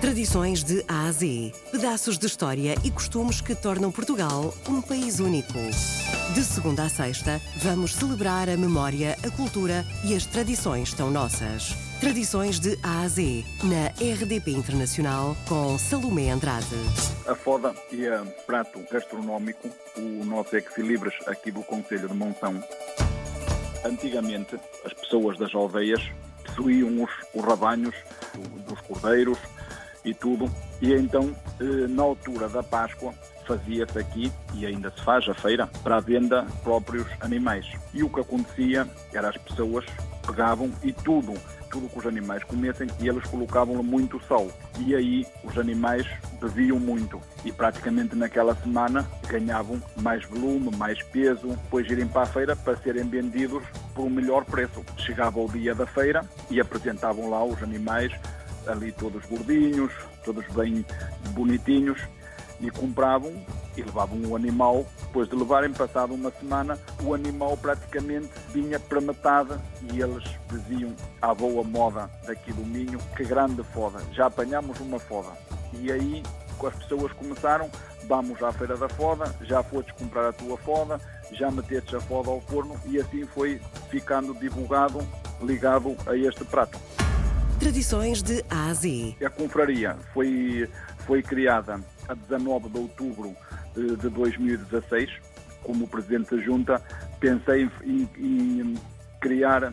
Tradições de A a Z. Pedaços de história e costumes que tornam Portugal um país único. De segunda a sexta, vamos celebrar a memória, a cultura e as tradições tão nossas. Tradições de A a Z, na RDP Internacional, com Salomé Andrade. A foda é prato gastronómico, o nosso ex-libres aqui do Conselho de Monção. Antigamente, as pessoas das aldeias possuíam os, os rabanhos dos cordeiros, e tudo. E então, eh, na altura da Páscoa, fazia-se aqui, e ainda se faz a feira, para a venda próprios animais. E o que acontecia era as pessoas pegavam e tudo, tudo que os animais comessem, e eles colocavam muito sal. E aí os animais bebiam muito. E praticamente naquela semana ganhavam mais volume, mais peso, depois irem para a feira para serem vendidos por um melhor preço. Chegava o dia da feira e apresentavam lá os animais ali todos gordinhos, todos bem bonitinhos, e compravam e levavam o animal. Depois de levarem passado uma semana, o animal praticamente vinha para metade e eles diziam à boa moda daqui do Minho, que grande foda, já apanhamos uma foda. E aí as pessoas começaram, vamos à feira da foda, já foste comprar a tua foda, já meteste a foda ao forno e assim foi ficando divulgado, ligado a este prato. Tradições de A a Z. A confraria foi, foi criada a 19 de outubro de 2016. Como presidente da junta, pensei em, em criar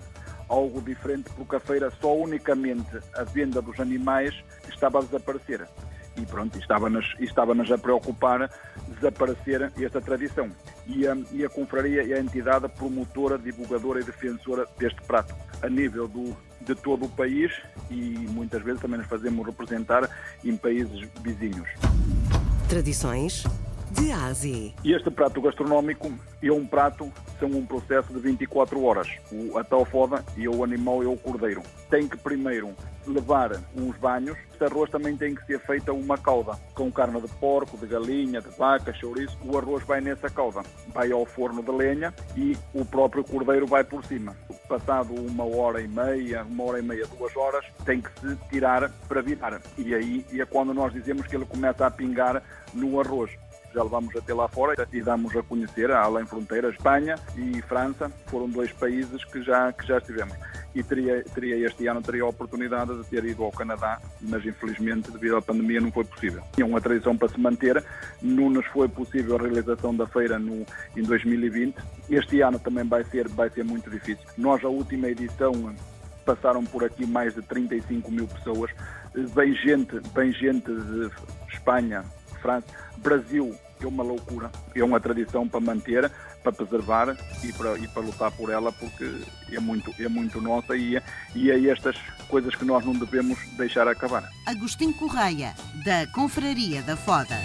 algo diferente, porque a feira só unicamente a venda dos animais estava a desaparecer. E pronto, estava-nos estava a preocupar desaparecer esta tradição. E a, e a confraria é a entidade promotora, divulgadora e defensora deste prato, a nível do, de todo o país e muitas vezes também nos fazemos representar em países vizinhos. Tradições de Ásia. Este prato gastronómico é um prato, são um processo de 24 horas. O, tal foda e o animal é o cordeiro. Tem que primeiro levar uns banhos. Este arroz também tem que ser feita uma calda, com carne de porco, de galinha, de vaca, chouriço. O arroz vai nessa calda, vai ao forno de lenha e o próprio cordeiro vai por cima. Passado uma hora e meia, uma hora e meia, duas horas, tem que se tirar para virar. E aí é quando nós dizemos que ele começa a pingar no arroz já levamos até lá fora e damos a conhecer, além fronteiras, Espanha e França, foram dois países que já, que já estivemos. E teria, teria este ano teria a oportunidade de ter ido ao Canadá, mas infelizmente devido à pandemia não foi possível. É uma tradição para se manter, não nos foi possível a realização da feira no, em 2020. Este ano também vai ser, vai ser muito difícil. Nós, a última edição, passaram por aqui mais de 35 mil pessoas, bem gente, bem gente de Espanha, França, Brasil, é uma loucura, é uma tradição para manter, para preservar e para, e para lutar por ela, porque é muito, é muito nossa e é, e é estas coisas que nós não devemos deixar acabar. Agostinho Correia, da Confraria da Foda.